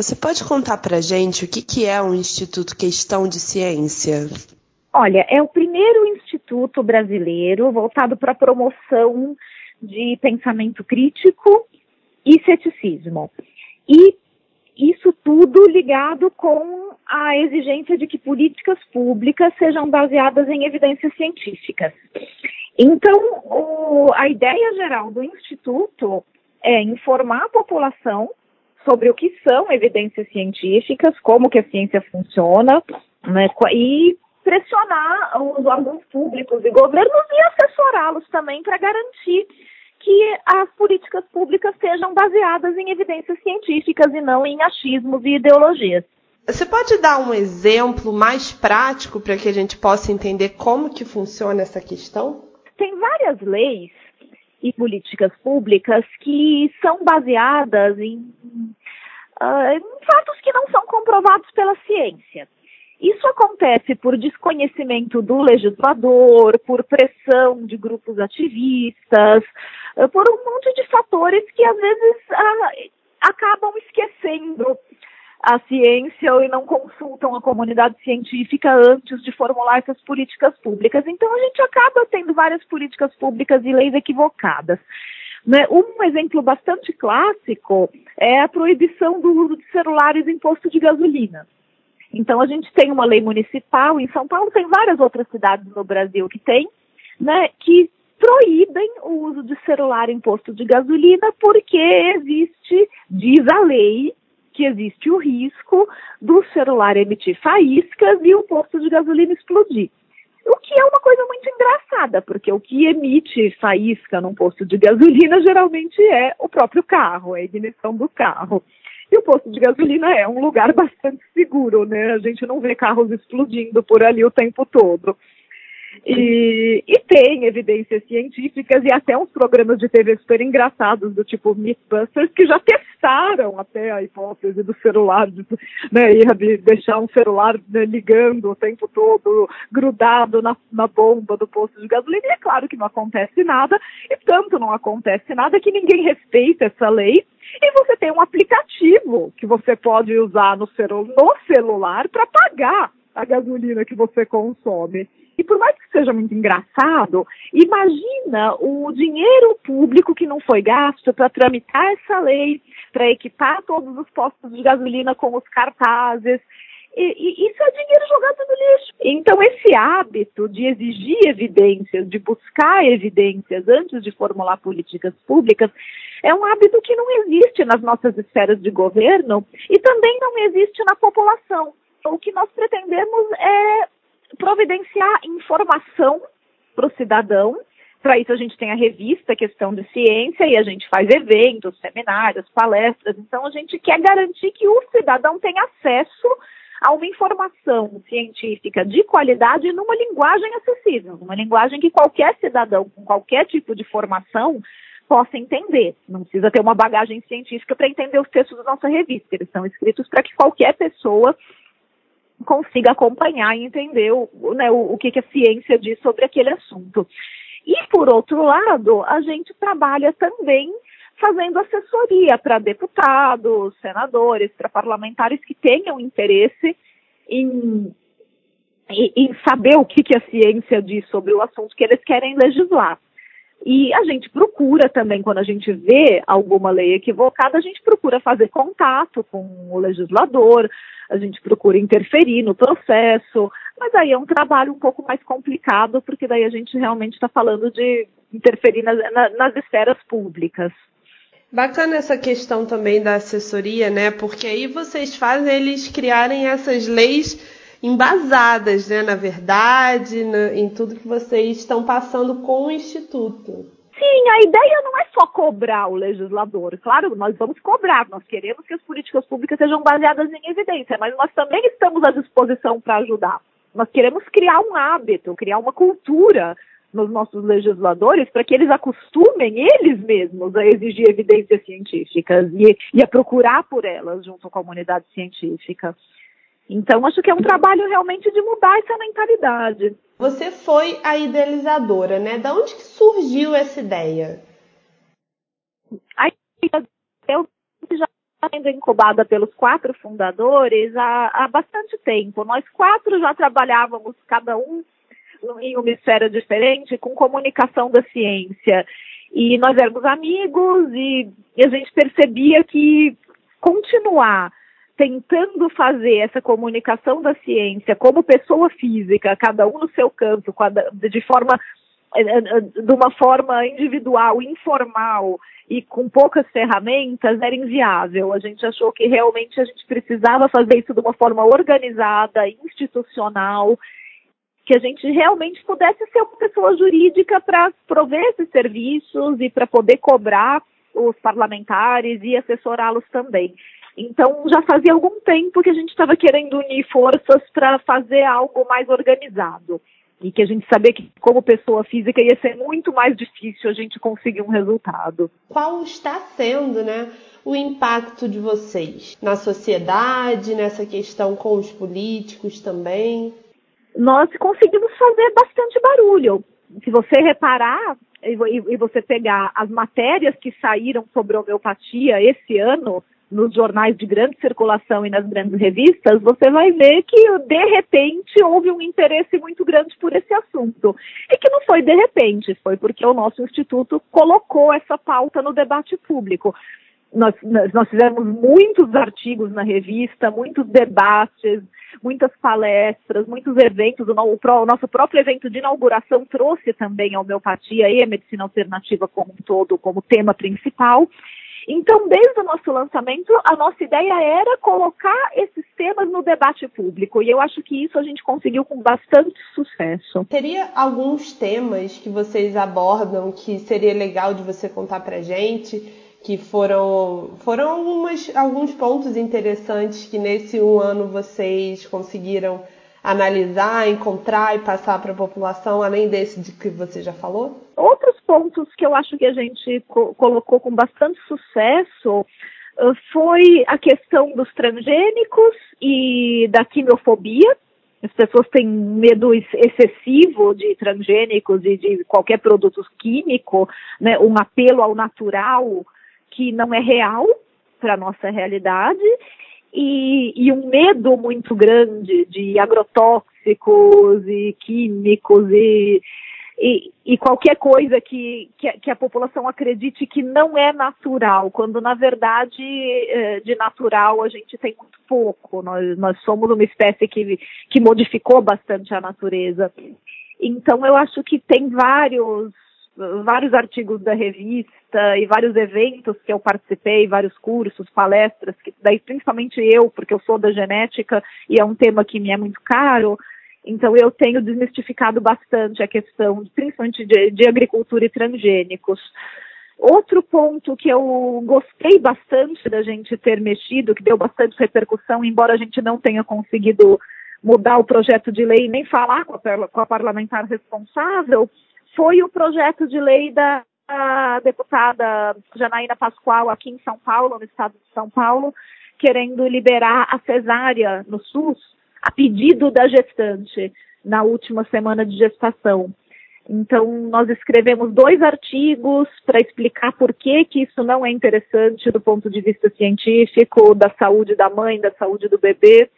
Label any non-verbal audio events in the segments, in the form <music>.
Você pode contar para gente o que, que é o Instituto Questão de Ciência? Olha, é o primeiro instituto brasileiro voltado para a promoção de pensamento crítico e ceticismo. E isso tudo ligado com a exigência de que políticas públicas sejam baseadas em evidências científicas. Então, o, a ideia geral do Instituto é informar a população sobre o que são evidências científicas, como que a ciência funciona, né, e pressionar os órgãos públicos e governos e assessorá-los também para garantir que as políticas públicas sejam baseadas em evidências científicas e não em achismos e ideologias. Você pode dar um exemplo mais prático para que a gente possa entender como que funciona essa questão? Tem várias leis e políticas públicas que são baseadas em, uh, fatos que não são comprovados pela ciência. Isso acontece por desconhecimento do legislador, por pressão de grupos ativistas, ah, por um monte de fatores que às vezes ah, acabam esquecendo a ciência e não consultam a comunidade científica antes de formular essas políticas públicas. Então a gente acaba tendo várias políticas públicas e leis equivocadas. Né? Um exemplo bastante clássico é a proibição do uso de celulares em posto de gasolina. Então a gente tem uma lei municipal, em São Paulo tem várias outras cidades no Brasil que tem, né, que proíbem o uso de celular em posto de gasolina porque existe, diz a lei, que existe o risco do celular emitir faíscas e o posto de gasolina explodir. O que é uma coisa muito engraçada, porque o que emite faísca num posto de gasolina <laughs> geralmente é o próprio carro, é a ignição do carro. E o posto de gasolina é um lugar <laughs> bastante seguro, né? A gente não vê carros explodindo por ali o tempo todo. E, e, tem evidências científicas e até uns programas de TV super engraçados, do tipo Mythbusters, que já testaram até a hipótese do celular, de, né, de deixar um celular né, ligando o tempo todo, grudado na, na bomba do posto de gasolina. E é claro que não acontece nada, e tanto não acontece nada que ninguém respeita essa lei. E você tem um aplicativo que você pode usar no, celu no celular para pagar a gasolina que você consome. E por mais que seja muito engraçado, imagina o dinheiro público que não foi gasto para tramitar essa lei, para equipar todos os postos de gasolina com os cartazes. E, e, isso é dinheiro jogado no lixo. Então, esse hábito de exigir evidências, de buscar evidências antes de formular políticas públicas, é um hábito que não existe nas nossas esferas de governo e também não existe na população. O que nós pretendemos é providenciar informação para o cidadão. Para isso a gente tem a revista Questão de Ciência e a gente faz eventos, seminários, palestras. Então a gente quer garantir que o cidadão tenha acesso a uma informação científica de qualidade numa linguagem acessível, numa linguagem que qualquer cidadão com qualquer tipo de formação possa entender. Não precisa ter uma bagagem científica para entender os textos da nossa revista. Eles são escritos para que qualquer pessoa consiga acompanhar e entender o, né, o, o que, que a ciência diz sobre aquele assunto. E, por outro lado, a gente trabalha também fazendo assessoria para deputados, senadores, para parlamentares que tenham interesse em, em, em saber o que, que a ciência diz sobre o assunto que eles querem legislar. E a gente procura também, quando a gente vê alguma lei equivocada, a gente procura fazer contato com o legislador, a gente procura interferir no processo, mas aí é um trabalho um pouco mais complicado, porque daí a gente realmente está falando de interferir nas, nas esferas públicas. Bacana essa questão também da assessoria, né? Porque aí vocês fazem eles criarem essas leis embasadas, né, na verdade, em tudo que vocês estão passando com o Instituto. Sim, a ideia não é só cobrar o legislador. Claro, nós vamos cobrar, nós queremos que as políticas públicas sejam baseadas em evidência, mas nós também estamos à disposição para ajudar. Nós queremos criar um hábito, criar uma cultura nos nossos legisladores para que eles acostumem eles mesmos a exigir evidências científicas e, e a procurar por elas junto à comunidade científica. Então, acho que é um trabalho realmente de mudar essa mentalidade. Você foi a idealizadora, né? Da onde que surgiu essa ideia? A eu já sendo incubada pelos quatro fundadores há, há bastante tempo. Nós quatro já trabalhávamos, cada um em uma esfera diferente, com comunicação da ciência. E nós éramos amigos e, e a gente percebia que continuar tentando fazer essa comunicação da ciência como pessoa física, cada um no seu campo, de forma eh, eh, de uma forma individual, informal e com poucas ferramentas era inviável. A gente achou que realmente a gente precisava fazer isso de uma forma organizada, institucional, que a gente realmente pudesse ser uma pessoa jurídica para prover esses serviços e para poder cobrar os parlamentares e assessorá-los também. Então, já fazia algum tempo que a gente estava querendo unir forças para fazer algo mais organizado. E que a gente sabia que, como pessoa física, ia ser muito mais difícil a gente conseguir um resultado. Qual está sendo, né, o impacto de vocês na sociedade, nessa questão com os políticos também? Nós conseguimos fazer bastante barulho. Se você reparar, e você pegar as matérias que saíram sobre homeopatia esse ano, nos jornais de grande circulação e nas grandes revistas, você vai ver que de repente houve um interesse muito grande por esse assunto. E que não foi de repente, foi porque o nosso instituto colocou essa pauta no debate público. Nós, nós fizemos muitos artigos na revista, muitos debates, muitas palestras, muitos eventos. O, nosso próprio evento de inauguração trouxe também a homeopatia e a medicina alternativa como um todo, como tema principal. Então, desde o nosso lançamento, a nossa ideia era colocar esses temas no debate público, e eu acho que isso a gente conseguiu com bastante sucesso. Teria alguns temas que vocês abordam que seria legal de você contar pra gente? Que foram, foram algumas, alguns pontos interessantes que nesse um ano vocês conseguiram analisar, encontrar e passar para a população, além desse de que você já falou? Outros pontos que eu acho que a gente co colocou com bastante sucesso uh, foi a questão dos transgênicos e da quimiofobia. As pessoas têm medo excessivo de transgênicos e de qualquer produto químico, né, um apelo ao natural que não é real para a nossa realidade e, e, um medo muito grande de agrotóxicos e químicos e, e, qualquer coisa que, que, que, a população acredite que não é natural, quando na verdade eh, de natural a gente tem muito pouco. Nós, nós somos uma espécie que, que modificou bastante a natureza. Então eu acho que tem vários vários artigos da revista e vários eventos que eu participei, vários cursos, palestras, que daí principalmente eu, porque eu sou da genética e é um tema que me é muito caro, então eu tenho desmistificado bastante a questão, principalmente de, de agricultura e transgênicos. Outro ponto que eu gostei bastante da gente ter mexido, que deu bastante repercussão, embora a gente não tenha conseguido mudar o projeto de lei nem falar com a, com a parlamentar responsável, foi o projeto de lei da deputada Janaína Pascoal aqui em São Paulo, no estado de São Paulo, querendo liberar a cesárea no SUS a pedido da gestante na última semana de gestação. Então, nós escrevemos dois artigos para explicar por que, que isso não é interessante do ponto de vista científico, da saúde da mãe, da saúde do bebê,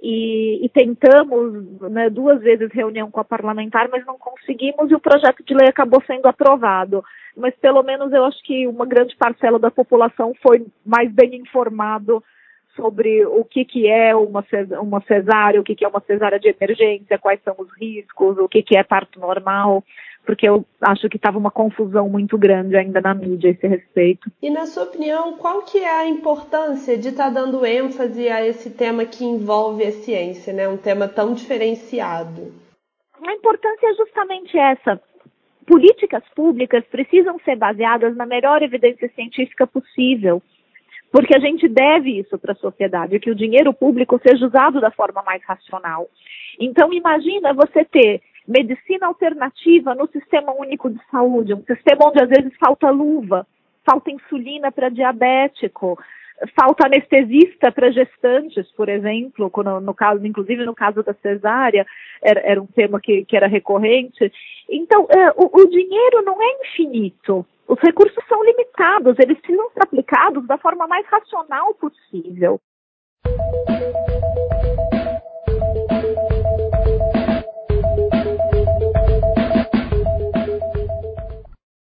e, e tentamos né, duas vezes reunião com a parlamentar, mas não conseguimos e o projeto de lei acabou sendo aprovado. Mas pelo menos eu acho que uma grande parcela da população foi mais bem informado sobre o que, que é uma, uma cesárea, o que, que é uma cesárea de emergência, quais são os riscos, o que, que é parto normal porque eu acho que estava uma confusão muito grande ainda na mídia a esse respeito. E na sua opinião, qual que é a importância de estar tá dando ênfase a esse tema que envolve a ciência, né? Um tema tão diferenciado. A importância é justamente essa. Políticas públicas precisam ser baseadas na melhor evidência científica possível porque a gente deve isso para a sociedade, que o dinheiro público seja usado da forma mais racional. Então, imagina você ter medicina alternativa no sistema único de saúde, um sistema onde às vezes falta luva, falta insulina para diabético, falta anestesista para gestantes, por exemplo, no, no, caso, inclusive no caso da cesárea, era, era um tema que, que era recorrente. Então, é, o, o dinheiro não é infinito os recursos são limitados, eles precisam ser aplicados da forma mais racional possível.